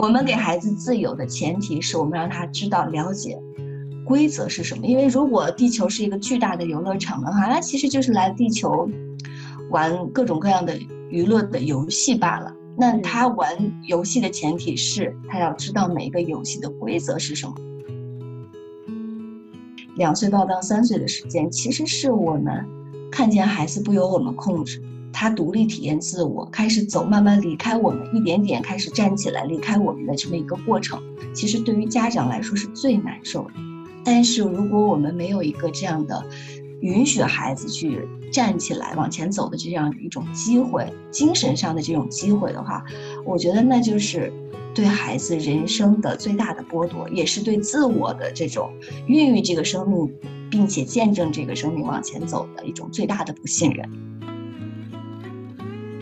我们给孩子自由的前提是我们让他知道了解规则是什么。因为如果地球是一个巨大的游乐场的话，那其实就是来地球玩各种各样的娱乐的游戏罢了。那他玩游戏的前提是他要知道每一个游戏的规则是什么。两岁到到三岁的时间，其实是我们看见孩子不由我们控制。他独立体验自我，开始走，慢慢离开我们，一点点开始站起来，离开我们的这么一个过程，其实对于家长来说是最难受的。但是如果我们没有一个这样的允许孩子去站起来往前走的这样一种机会，精神上的这种机会的话，我觉得那就是对孩子人生的最大的剥夺，也是对自我的这种孕育这个生命，并且见证这个生命往前走的一种最大的不信任。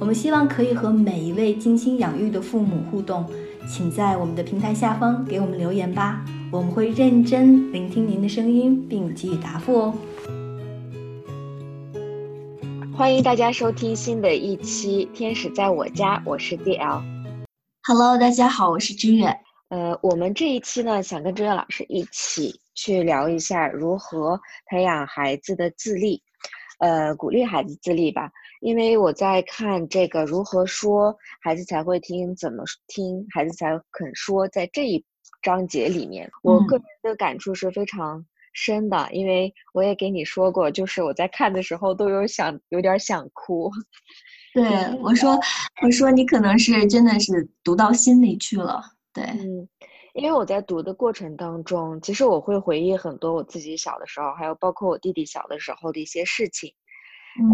我们希望可以和每一位精心养育的父母互动，请在我们的平台下方给我们留言吧，我们会认真聆听您的声音并给予答复哦。欢迎大家收听新的一期《天使在我家》，我是 DL。Hello，大家好，我是君远。呃，我们这一期呢，想跟知远老师一起去聊一下如何培养孩子的自立，呃，鼓励孩子自立吧。因为我在看这个如何说孩子才会听，怎么听孩子才肯说，在这一章节里面，我个人的感触是非常深的。因为我也给你说过，就是我在看的时候都有想有点想哭。对，我说我说你可能是真的是读到心里去了。对，嗯，因为我在读的过程当中，其实我会回忆很多我自己小的时候，还有包括我弟弟小的时候的一些事情。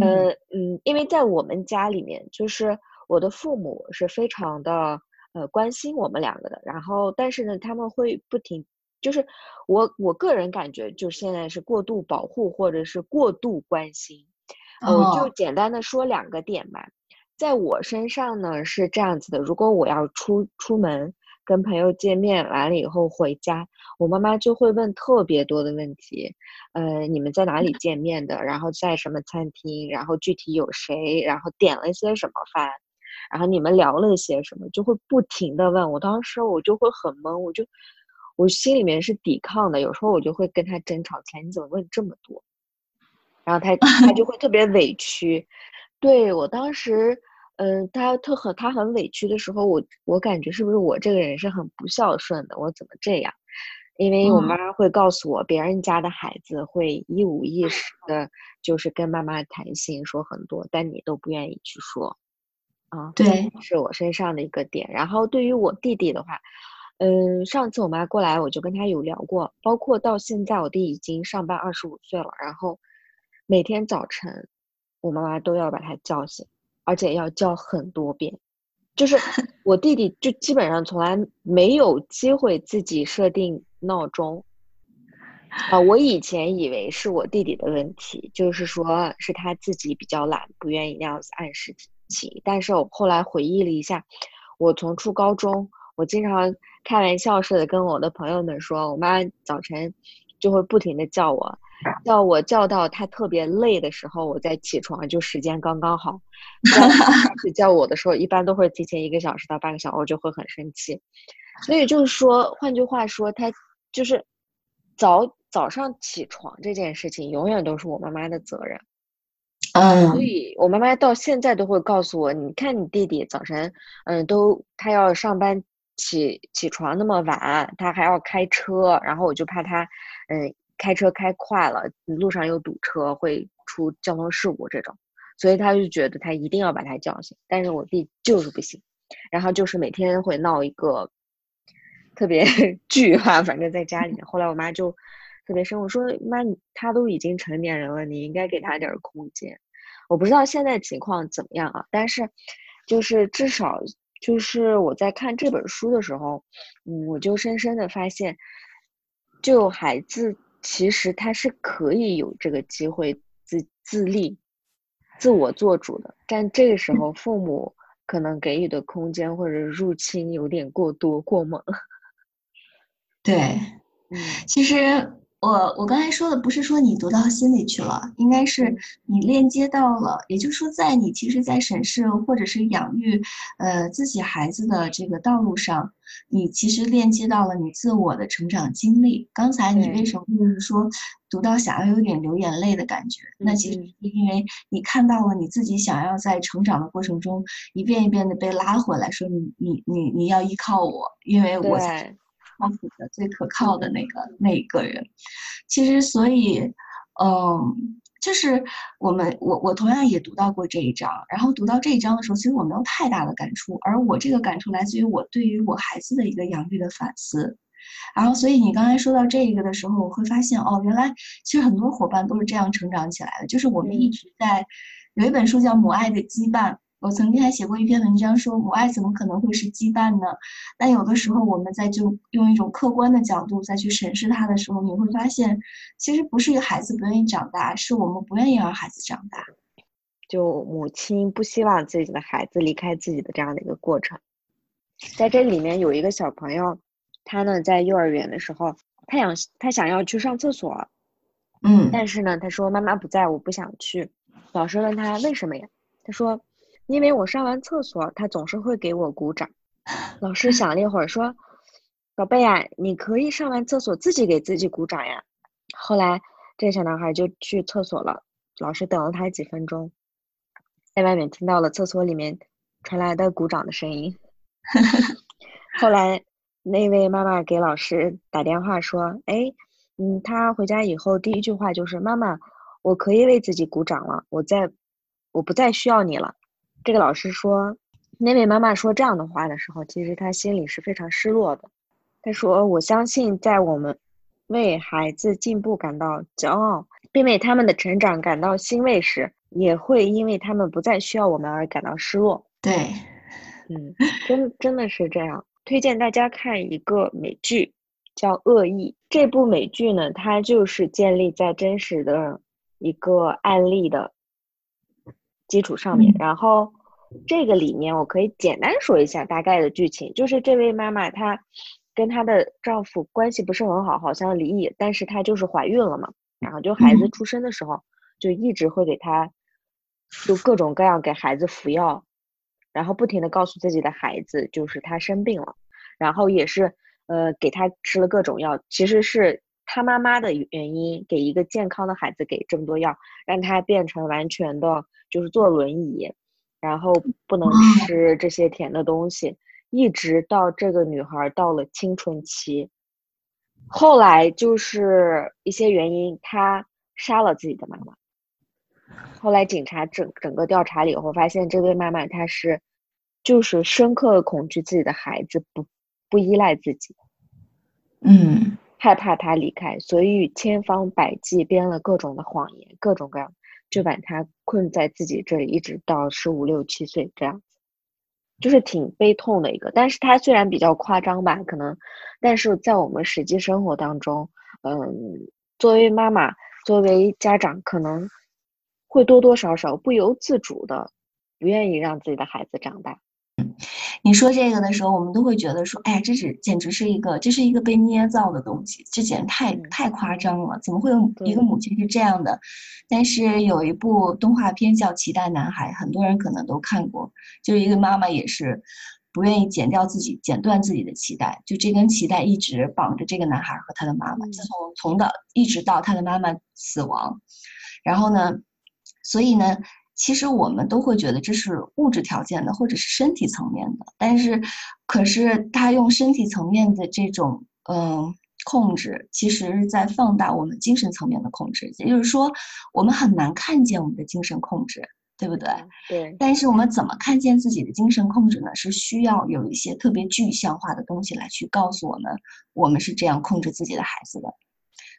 呃嗯，因为在我们家里面，就是我的父母是非常的呃关心我们两个的，然后但是呢，他们会不停，就是我我个人感觉，就现在是过度保护或者是过度关心，我就简单的说两个点吧，在我身上呢是这样子的，如果我要出出门。跟朋友见面完了以后回家，我妈妈就会问特别多的问题，呃，你们在哪里见面的？然后在什么餐厅？然后具体有谁？然后点了些什么饭？然后你们聊了些什么？就会不停的问。我当时我就会很懵，我就我心里面是抵抗的。有时候我就会跟他争吵起来，你怎么问这么多？然后他他就会特别委屈。对我当时。嗯，他特很，他很委屈的时候，我我感觉是不是我这个人是很不孝顺的？我怎么这样？因为我妈妈会告诉我，别人家的孩子会一五一十的，就是跟妈妈谈心说很多，但你都不愿意去说，啊，对，是我身上的一个点。然后对于我弟弟的话，嗯，上次我妈过来，我就跟他有聊过，包括到现在，我弟已经上班二十五岁了，然后每天早晨，我妈妈都要把他叫醒。而且要叫很多遍，就是我弟弟就基本上从来没有机会自己设定闹钟啊。我以前以为是我弟弟的问题，就是说是他自己比较懒，不愿意那样子按时起。但是我后来回忆了一下，我从初高中，我经常开玩笑似的跟我的朋友们说，我妈早晨就会不停的叫我。叫我叫到他特别累的时候，我再起床，就时间刚刚好。开始叫我的时候，一般都会提前一个小时到半个小时，我就会很生气。所以就是说，换句话说，他就是早早上起床这件事情，永远都是我妈妈的责任。嗯，所以我妈妈到现在都会告诉我，你看你弟弟早晨，嗯，都他要上班起起床那么晚，他还要开车，然后我就怕他，嗯。开车开快了，路上又堵车，会出交通事故这种，所以他就觉得他一定要把他叫醒。但是我弟就是不行，然后就是每天会闹一个特别 剧哈，反正在家里面。后来我妈就特别生，我说妈，他都已经成年人了，你应该给他点空间。我不知道现在情况怎么样啊，但是就是至少就是我在看这本书的时候，嗯，我就深深的发现，就孩子其实他是可以有这个机会自自立、自我做主的，但这个时候父母可能给予的空间或者入侵有点过多过猛。对，嗯，其实。我我刚才说的不是说你读到心里去了，应该是你链接到了，也就是说，在你其实，在审视或者是养育，呃，自己孩子的这个道路上，你其实链接到了你自我的成长经历。刚才你为什么就是说读到想要有点流眼泪的感觉？那其实是因为你看到了你自己想要在成长的过程中一遍一遍的被拉回来，说你你你你要依靠我，因为我才。靠谱的、最可靠的那个那一个人，其实所以，嗯，就是我们我我同样也读到过这一章，然后读到这一章的时候，其实我没有太大的感触，而我这个感触来自于我对于我孩子的一个养育的反思，然后所以你刚才说到这一个的时候，我会发现哦，原来其实很多伙伴都是这样成长起来的，就是我们一直在有一本书叫《母爱的羁绊》。我曾经还写过一篇文章，说母爱怎么可能会是羁绊呢？但有的时候我们在就用一种客观的角度再去审视它的时候，你会发现，其实不是一个孩子不愿意长大，是我们不愿意让孩子长大。就母亲不希望自己的孩子离开自己的这样的一个过程。在这里面有一个小朋友，他呢在幼儿园的时候，他想他想要去上厕所，嗯，但是呢他说妈妈不在，我不想去。老师问他为什么呀？他说。因为我上完厕所，他总是会给我鼓掌。老师想了一会儿，说：“宝贝啊，你可以上完厕所自己给自己鼓掌呀。”后来，这个小男孩就去厕所了。老师等了他几分钟，在外面听到了厕所里面传来的鼓掌的声音。后来，那位妈妈给老师打电话说：“哎，嗯，他回家以后第一句话就是妈妈，我可以为自己鼓掌了，我在，我不再需要你了。”这个老师说，那位妈妈说这样的话的时候，其实她心里是非常失落的。她说：“我相信，在我们为孩子进步感到骄傲，并为他们的成长感到欣慰时，也会因为他们不再需要我们而感到失落。”对，嗯，真真的是这样。推荐大家看一个美剧，叫《恶意》。这部美剧呢，它就是建立在真实的一个案例的。基础上面，然后这个里面我可以简单说一下大概的剧情，就是这位妈妈她跟她的丈夫关系不是很好，好像离异，但是她就是怀孕了嘛，然后就孩子出生的时候就一直会给她就各种各样给孩子服药，然后不停的告诉自己的孩子就是她生病了，然后也是呃给她吃了各种药，其实是。他妈妈的原因给一个健康的孩子给这么多药，让他变成完全的就是坐轮椅，然后不能吃这些甜的东西，一直到这个女孩到了青春期，后来就是一些原因，她杀了自己的妈妈。后来警察整整个调查了以后，发现这位妈妈她是就是深刻恐惧自己的孩子不不依赖自己，嗯。害怕他离开，所以千方百计编了各种的谎言，各种各样，就把他困在自己这里，一直到十五六七岁这样子，就是挺悲痛的一个。但是他虽然比较夸张吧，可能，但是在我们实际生活当中，嗯，作为妈妈，作为家长，可能会多多少少不由自主的，不愿意让自己的孩子长大。你说这个的时候，我们都会觉得说，哎，这是简直是一个，这是一个被捏造的东西，这简直太太夸张了，怎么会有一个母亲是这样的？但是有一部动画片叫《脐带男孩》，很多人可能都看过，就是一个妈妈也是不愿意剪掉自己、剪断自己的脐带，就这根脐带一直绑着这个男孩和他的妈妈，自从从到一直到他的妈妈死亡，然后呢，所以呢。其实我们都会觉得这是物质条件的，或者是身体层面的，但是，可是他用身体层面的这种嗯控制，其实在放大我们精神层面的控制。也就是说，我们很难看见我们的精神控制，对不对？对。但是我们怎么看见自己的精神控制呢？是需要有一些特别具象化的东西来去告诉我们，我们是这样控制自己的孩子的。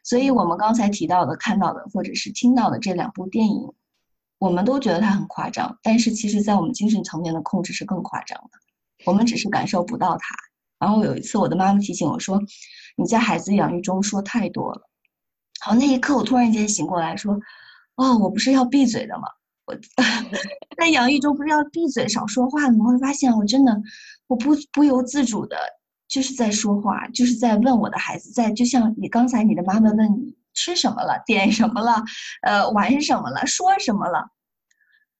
所以我们刚才提到的、看到的，或者是听到的这两部电影。我们都觉得他很夸张，但是其实，在我们精神层面的控制是更夸张的。我们只是感受不到它。然后有一次，我的妈妈提醒我说：“你在孩子养育中说太多了。”好，那一刻我突然间醒过来，说：“哦，我不是要闭嘴的吗？我 在养育中不是要闭嘴少说话吗？”我会发现，我真的我不不由自主的，就是在说话，就是在问我的孩子，在就像你刚才你的妈妈问你吃什么了，点什么了，呃，玩什么了，说什么了。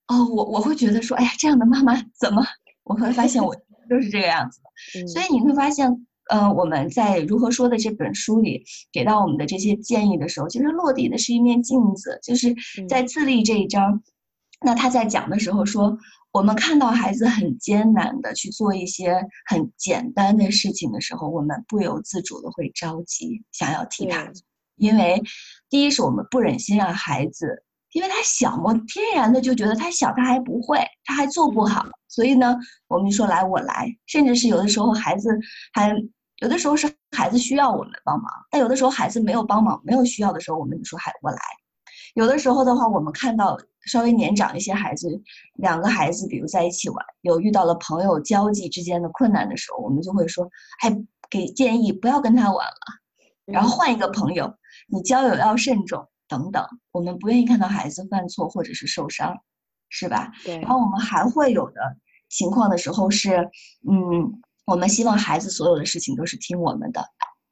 哦，我我会觉得说，哎呀，这样的妈妈怎么？我会发现我 就是这个样子的。所以你会发现。呃，我们在如何说的这本书里给到我们的这些建议的时候，其实落地的是一面镜子，就是在自立这一章。那他在讲的时候说，我们看到孩子很艰难的去做一些很简单的事情的时候，我们不由自主的会着急，想要替他，因为第一是我们不忍心让孩子，因为他小嘛，天然的就觉得他小，他还不会，他还做不好，所以呢，我们说来我来，甚至是有的时候孩子还。有的时候是孩子需要我们帮忙，但有的时候孩子没有帮忙、没有需要的时候，我们就说“还我来”。有的时候的话，我们看到稍微年长一些孩子，两个孩子比如在一起玩，有遇到了朋友交际之间的困难的时候，我们就会说：“哎，给建议不要跟他玩了，然后换一个朋友，你交友要慎重等等。”我们不愿意看到孩子犯错或者是受伤，是吧？对。然后我们还会有的情况的时候是，嗯。我们希望孩子所有的事情都是听我们的，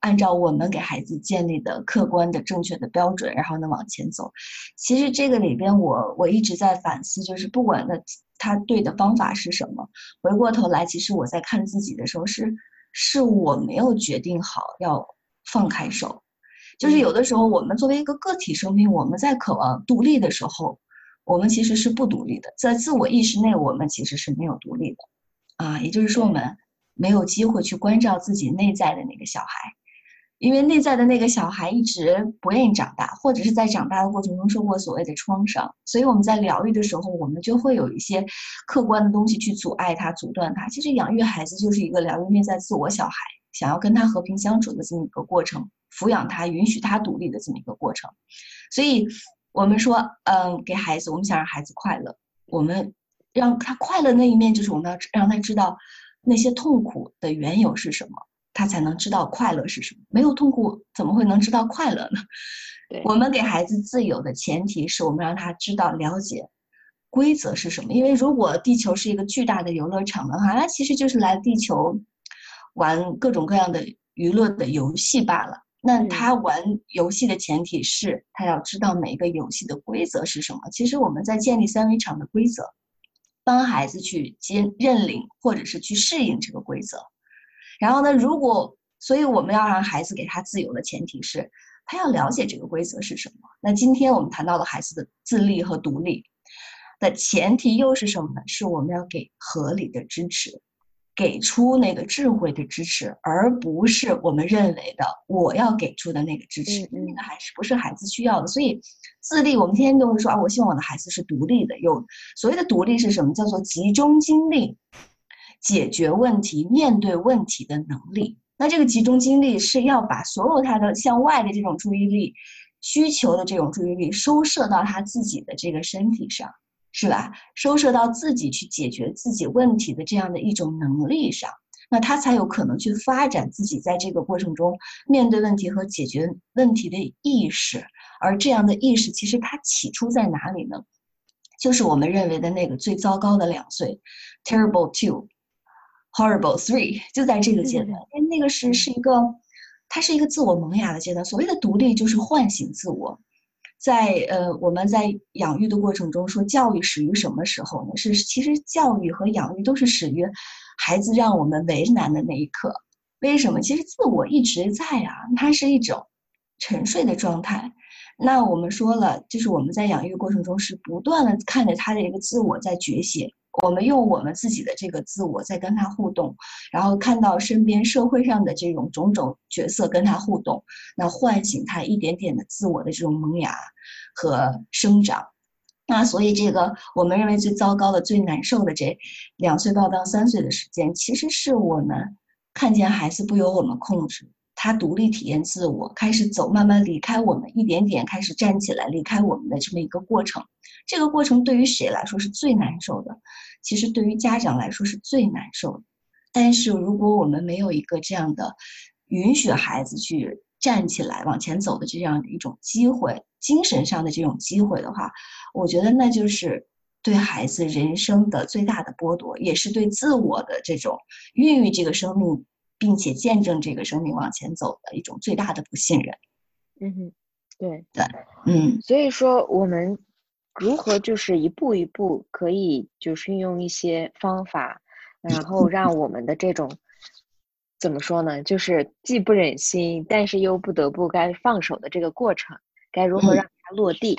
按照我们给孩子建立的客观的正确的标准，然后呢往前走。其实这个里边，我我一直在反思，就是不管那他对的方法是什么，回过头来，其实我在看自己的时候是是我没有决定好要放开手。就是有的时候，我们作为一个个体生命，我们在渴望独立的时候，我们其实是不独立的，在自我意识内，我们其实是没有独立的啊。也就是说，我们。没有机会去关照自己内在的那个小孩，因为内在的那个小孩一直不愿意长大，或者是在长大的过程中受过所谓的创伤，所以我们在疗愈的时候，我们就会有一些客观的东西去阻碍他、阻断他。其实养育孩子就是一个疗愈内在自我小孩，想要跟他和平相处的这么一个过程，抚养他、允许他独立的这么一个过程。所以，我们说，嗯，给孩子，我们想让孩子快乐，我们让他快乐那一面，就是我们要让他知道。那些痛苦的缘由是什么？他才能知道快乐是什么。没有痛苦，怎么会能知道快乐呢？我们给孩子自由的前提是我们让他知道了解规则是什么。因为如果地球是一个巨大的游乐场的话，那其实就是来地球玩各种各样的娱乐的游戏罢了。那他玩游戏的前提是他要知道每一个游戏的规则是什么。其实我们在建立三维场的规则。帮孩子去接认领，或者是去适应这个规则。然后呢，如果所以我们要让孩子给他自由的前提是，他要了解这个规则是什么。那今天我们谈到了孩子的自立和独立的前提又是什么呢？是我们要给合理的支持。给出那个智慧的支持，而不是我们认为的我要给出的那个支持，那个还是不是孩子需要的。所以，自立，我们天天都会说啊，我希望我的孩子是独立的。有所谓的独立是什么？叫做集中精力解决问题、面对问题的能力。那这个集中精力是要把所有他的向外的这种注意力、需求的这种注意力收摄到他自己的这个身体上。是吧？收摄到自己去解决自己问题的这样的一种能力上，那他才有可能去发展自己在这个过程中面对问题和解决问题的意识。而这样的意识，其实它起初在哪里呢？就是我们认为的那个最糟糕的两岁，terrible two，horrible three，就在这个阶段。因为那个是是一个，它是一个自我萌芽的阶段。所谓的独立，就是唤醒自我。在呃，我们在养育的过程中，说教育始于什么时候呢？是其实教育和养育都是始于孩子让我们为难的那一刻。为什么？其实自我一直在啊，它是一种沉睡的状态。那我们说了，就是我们在养育过程中是不断的看着他的一个自我在觉醒。我们用我们自己的这个自我在跟他互动，然后看到身边社会上的这种种种角色跟他互动，那唤醒他一点点的自我的这种萌芽和生长。那所以这个我们认为最糟糕的、最难受的这两岁到到三岁的时间，其实是我们看见孩子不由我们控制。他独立体验自我，开始走，慢慢离开我们，一点点开始站起来，离开我们的这么一个过程。这个过程对于谁来说是最难受的？其实对于家长来说是最难受的，但是如果我们没有一个这样的允许孩子去站起来往前走的这样的一种机会，精神上的这种机会的话，我觉得那就是对孩子人生的最大的剥夺，也是对自我的这种孕育这个生命，并且见证这个生命往前走的一种最大的不信任。嗯哼，对对，嗯，所以说我们如何就是一步一步可以就是运用一些方法，然后让我们的这种怎么说呢，就是既不忍心，但是又不得不该放手的这个过程，该如何让它落地？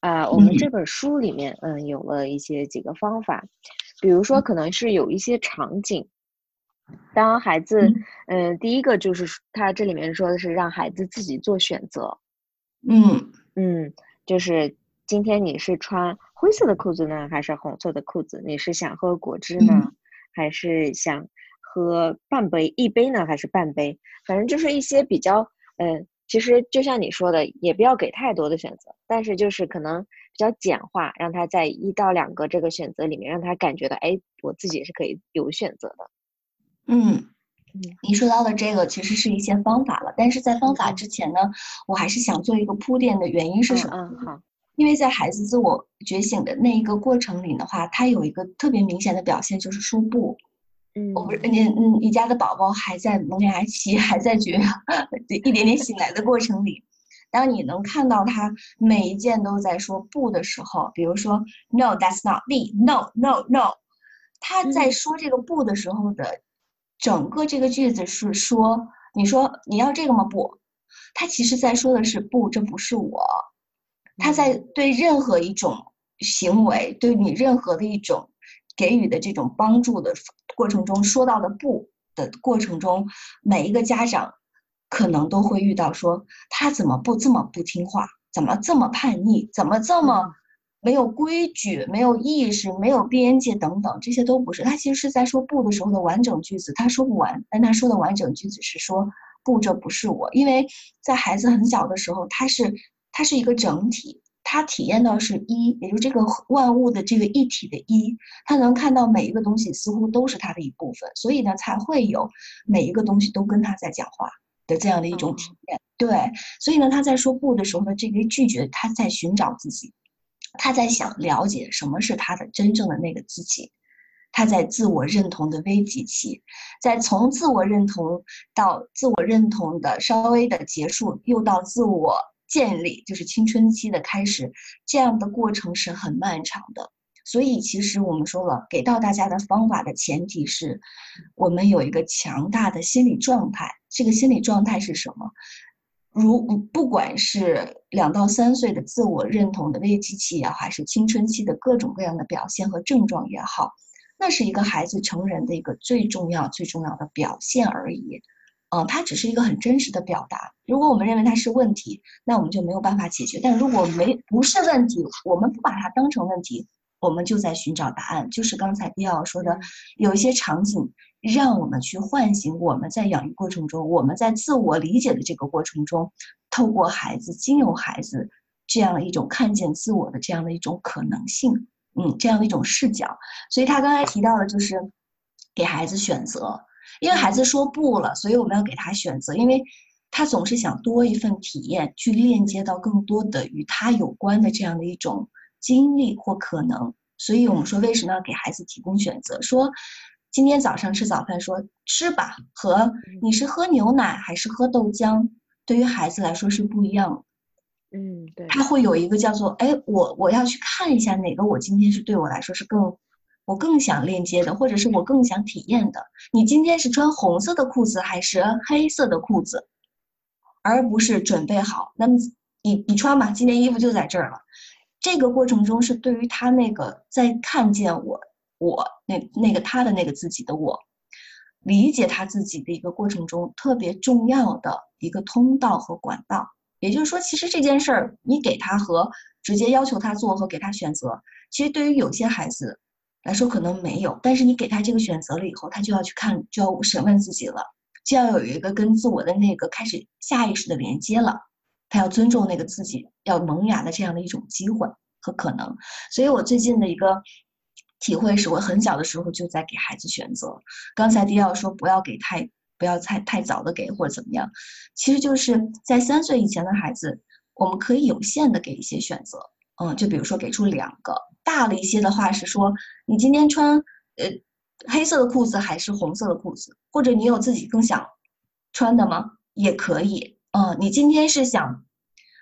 啊，我们这本书里面嗯有了一些几个方法，比如说可能是有一些场景。当孩子，嗯，第一个就是他这里面说的是让孩子自己做选择，嗯嗯，就是今天你是穿灰色的裤子呢，还是红色的裤子？你是想喝果汁呢，还是想喝半杯一杯呢，还是半杯？反正就是一些比较，嗯，其实就像你说的，也不要给太多的选择，但是就是可能比较简化，让他在一到两个这个选择里面，让他感觉到，哎，我自己是可以有选择的。嗯，你说到的这个其实是一些方法了，但是在方法之前呢，我还是想做一个铺垫的原因是什么？嗯，好，因为在孩子自我觉醒的那一个过程里的话，他有一个特别明显的表现就是说不。嗯，我不是你，嗯，你家的宝宝还在萌芽期，还在觉一点点醒来的过程里，当你能看到他每一件都在说不的时候，比如说 No, that's not me. No, no, no，他在说这个不的时候的。整个这个句子是说，你说你要这个吗？不，他其实在说的是不，这不是我。他在对任何一种行为，对你任何的一种给予的这种帮助的过程中，说到的不的过程中，每一个家长可能都会遇到说，他怎么不这么不听话？怎么这么叛逆？怎么这么？没有规矩，没有意识，没有边界等等，这些都不是。他其实是在说不的时候的完整句子，他说不完，但他说的完整句子是说不，这不是我。因为在孩子很小的时候，他是他是一个整体，他体验到是一，也就这个万物的这个一体的一，他能看到每一个东西似乎都是他的一部分，所以呢，才会有每一个东西都跟他在讲话的这样的一种体验。对，所以呢，他在说不的时候呢这个拒绝，他在寻找自己。他在想了解什么是他的真正的那个自己，他在自我认同的危机期，在从自我认同到自我认同的稍微的结束，又到自我建立，就是青春期的开始，这样的过程是很漫长的。所以，其实我们说了，给到大家的方法的前提是，我们有一个强大的心理状态。这个心理状态是什么？如不管是两到三岁的自我认同的危机期也好，还是青春期的各种各样的表现和症状也好，那是一个孩子成人的一个最重要、最重要的表现而已。嗯，它只是一个很真实的表达。如果我们认为它是问题，那我们就没有办法解决。但如果没不是问题，我们不把它当成问题，我们就在寻找答案。就是刚才迪奥说的，有一些场景。让我们去唤醒我们在养育过程中，我们在自我理解的这个过程中，透过孩子，经由孩子这样的一种看见自我的这样的一种可能性，嗯，这样的一种视角。所以他刚才提到的就是给孩子选择，因为孩子说不了，所以我们要给他选择，因为他总是想多一份体验，去链接到更多的与他有关的这样的一种经历或可能。所以我们说，为什么要给孩子提供选择？说。今天早上吃早饭，说吃吧，和你是喝牛奶还是喝豆浆，对于孩子来说是不一样。嗯，对，他会有一个叫做，哎，我我要去看一下哪个我今天是对我来说是更，我更想链接的，或者是我更想体验的。你今天是穿红色的裤子还是黑色的裤子，而不是准备好，那么你你穿吧，今天衣服就在这儿了。这个过程中是对于他那个在看见我。我那那个他的那个自己的我，理解他自己的一个过程中特别重要的一个通道和管道。也就是说，其实这件事儿你给他和直接要求他做和给他选择，其实对于有些孩子来说可能没有。但是你给他这个选择了以后，他就要去看，就要审问自己了，就要有一个跟自我的那个开始下意识的连接了。他要尊重那个自己要萌芽的这样的一种机会和可能。所以我最近的一个。体会是我很小的时候就在给孩子选择。刚才迪奥说不要给太不要太太早的给或者怎么样，其实就是在三岁以前的孩子，我们可以有限的给一些选择。嗯，就比如说给出两个大了一些的话是说，你今天穿呃黑色的裤子还是红色的裤子，或者你有自己更想穿的吗？也可以。嗯，你今天是想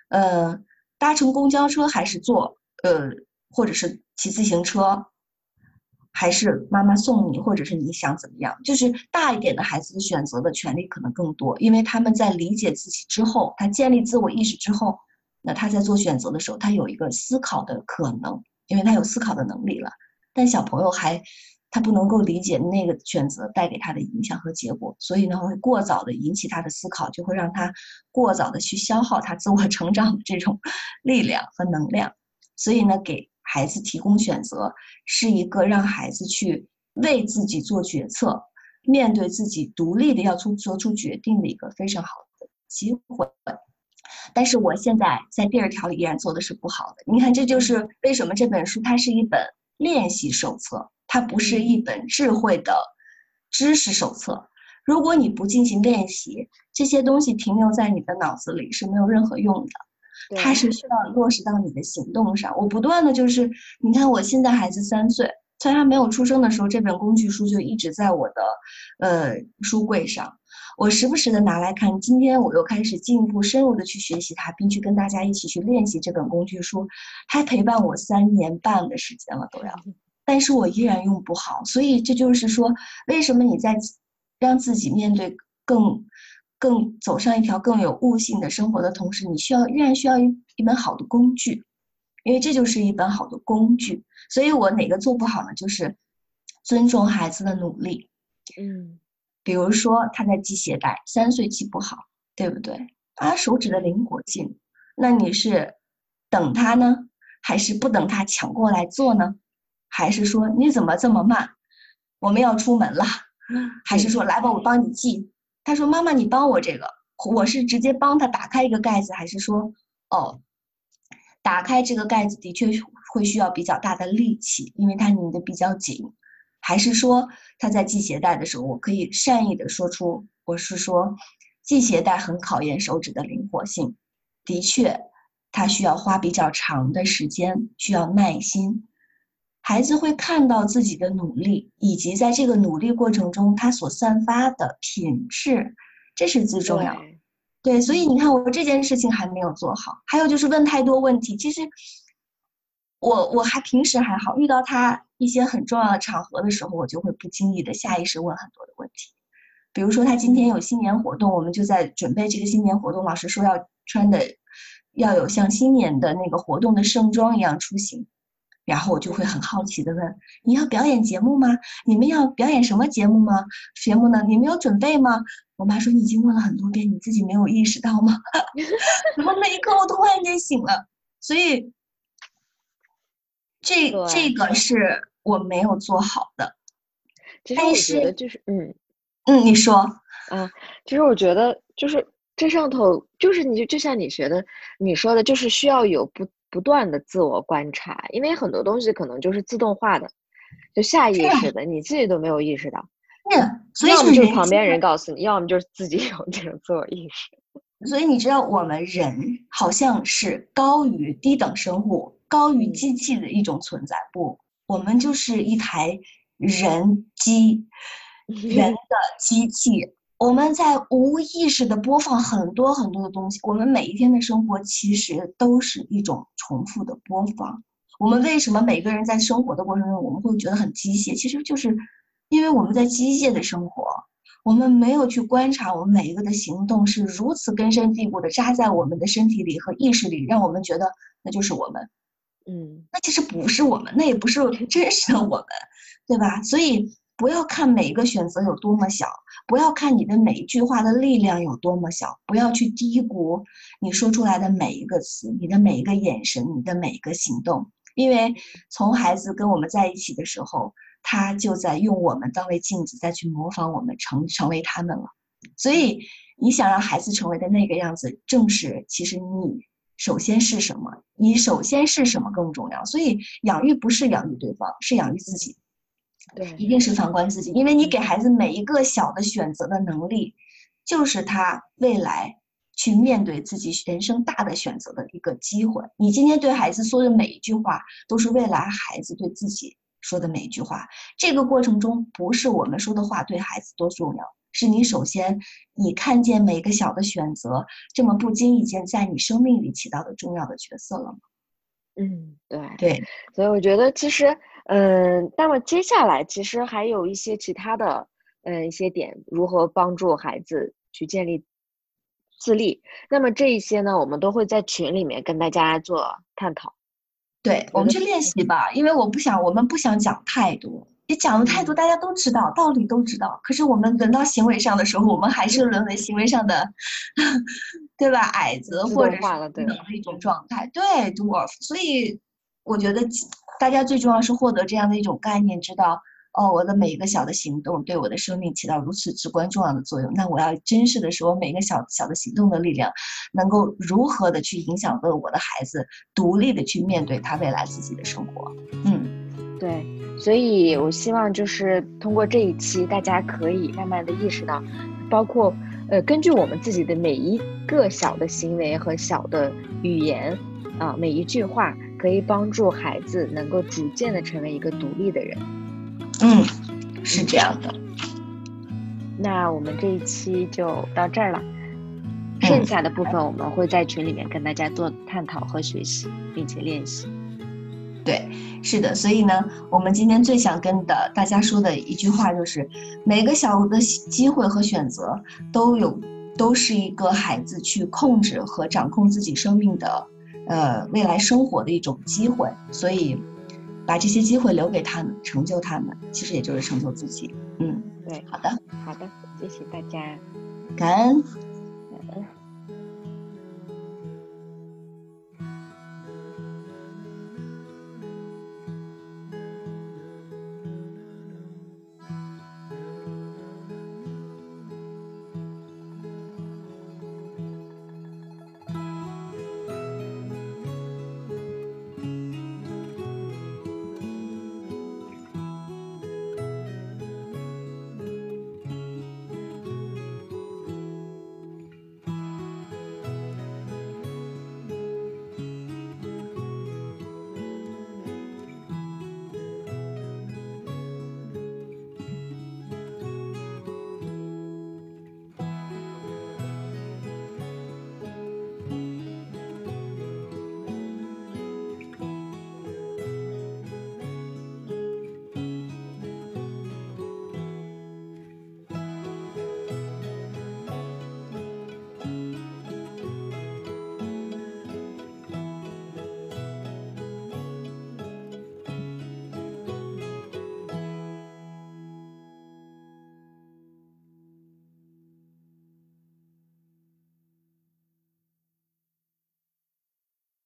呃搭乘公交车还是坐呃或者是骑自行车？还是妈妈送你，或者是你想怎么样？就是大一点的孩子选择的权利可能更多，因为他们在理解自己之后，他建立自我意识之后，那他在做选择的时候，他有一个思考的可能，因为他有思考的能力了。但小朋友还他不能够理解那个选择带给他的影响和结果，所以呢会过早的引起他的思考，就会让他过早的去消耗他自我成长的这种 力量和能量。所以呢给。孩子提供选择是一个让孩子去为自己做决策、面对自己独立的要出做出决定的一个非常好的机会。但是我现在在第二条里依然做的是不好的。你看，这就是为什么这本书它是一本练习手册，它不是一本智慧的知识手册。如果你不进行练习，这些东西停留在你的脑子里是没有任何用的。它是需要落实到你的行动上。我不断的就是，你看我现在孩子三岁，在他没有出生的时候，这本工具书就一直在我的呃书柜上，我时不时的拿来看。今天我又开始进一步深入的去学习它，并去跟大家一起去练习这本工具书，它陪伴我三年半的时间了都要，但是我依然用不好。所以这就是说，为什么你在让自己面对更。更走上一条更有悟性的生活的同时，你需要依然需要一一本好的工具，因为这就是一本好的工具。所以我哪个做不好呢？就是尊重孩子的努力。嗯，比如说他在系鞋带，三岁系不好，对不对？他，手指的灵活性，那你是等他呢，还是不等他抢过来做呢？还是说你怎么这么慢？我们要出门了，还是说来吧，我帮你系？他说：“妈妈，你帮我这个，我是直接帮他打开一个盖子，还是说，哦，打开这个盖子的确会需要比较大的力气，因为它拧的比较紧，还是说他在系鞋带的时候，我可以善意的说出，我是说，系鞋带很考验手指的灵活性，的确，他需要花比较长的时间，需要耐心。”孩子会看到自己的努力，以及在这个努力过程中他所散发的品质，这是最重要的。对，所以你看，我这件事情还没有做好。还有就是问太多问题。其实，我我还平时还好，遇到他一些很重要的场合的时候，我就会不经意的下意识问很多的问题。比如说，他今天有新年活动，我们就在准备这个新年活动。老师说要穿的，要有像新年的那个活动的盛装一样出行。然后我就会很好奇的问：“你要表演节目吗？你们要表演什么节目吗？节目呢？你们有准备吗？”我妈说：“你已经问了很多遍，你自己没有意识到吗？” 然后那一刻我突然间醒了，所以这这个是我没有做好的。其实我觉得就是，嗯嗯，你说，啊，其实我觉得就是这上头就是你就就像你学的，你说的就是需要有不。不断的自我观察，因为很多东西可能就是自动化的，就下意识的，你自己都没有意识到。那所以要么就是旁边人告诉你，要么就是自己 有这种自我意识。所以你知道，我们人好像是高于低等生物、高于机器的一种存在。不，我们就是一台人机，人的机器。我们在无意识的播放很多很多的东西。我们每一天的生活其实都是一种重复的播放。我们为什么每个人在生活的过程中，我们会觉得很机械？其实就是因为我们在机械的生活，我们没有去观察我们每一个的行动是如此根深蒂固的扎在我们的身体里和意识里，让我们觉得那就是我们。嗯，那其实不是我们，那也不是真实的我们，对吧？所以。不要看每一个选择有多么小，不要看你的每一句话的力量有多么小，不要去低估你说出来的每一个词、你的每一个眼神、你的每一个行动，因为从孩子跟我们在一起的时候，他就在用我们当为镜子，再去模仿我们成成为他们了。所以，你想让孩子成为的那个样子，正是其实你首先是什么？你首先是什么更重要？所以养育不是养育对方，是养育自己。对，一定是反观自己，因为你给孩子每一个小的选择的能力，就是他未来去面对自己人生大的选择的一个机会。你今天对孩子说的每一句话，都是未来孩子对自己说的每一句话。这个过程中，不是我们说的话对孩子多重要，是你首先你看见每个小的选择，这么不经意间在你生命里起到的重要的角色了吗？嗯，对对，所以我觉得其实。嗯，那么接下来其实还有一些其他的，嗯，一些点如何帮助孩子去建立自立。那么这一些呢，我们都会在群里面跟大家做探讨。对，我们去练习吧，因为我不想，我们不想讲太多。你讲的太多，大家都知道，道理都知道。可是我们轮到行为上的时候，我们还是沦为行为上的，对吧？矮子或者是的一种状态。对，dwarf。所以我觉得。大家最重要是获得这样的一种概念，知道哦，我的每一个小的行动对我的生命起到如此至关重要的作用。那我要珍视的是我每一个小小的行动的力量，能够如何的去影响到我的孩子独立的去面对他未来自己的生活。嗯，对。所以我希望就是通过这一期，大家可以慢慢的意识到，包括呃，根据我们自己的每一个小的行为和小的语言啊，每一句话。可以帮助孩子能够逐渐的成为一个独立的人。嗯，是这样的。那我们这一期就到这儿了，剩下的部分我们会在群里面跟大家做探讨和学习，并且练习。对，是的。所以呢，我们今天最想跟的大家说的一句话就是：每个小的机会和选择都有，都是一个孩子去控制和掌控自己生命的。呃，未来生活的一种机会，所以把这些机会留给他们，成就他们，其实也就是成就自己。嗯，对，好的，好的，谢谢大家，感恩。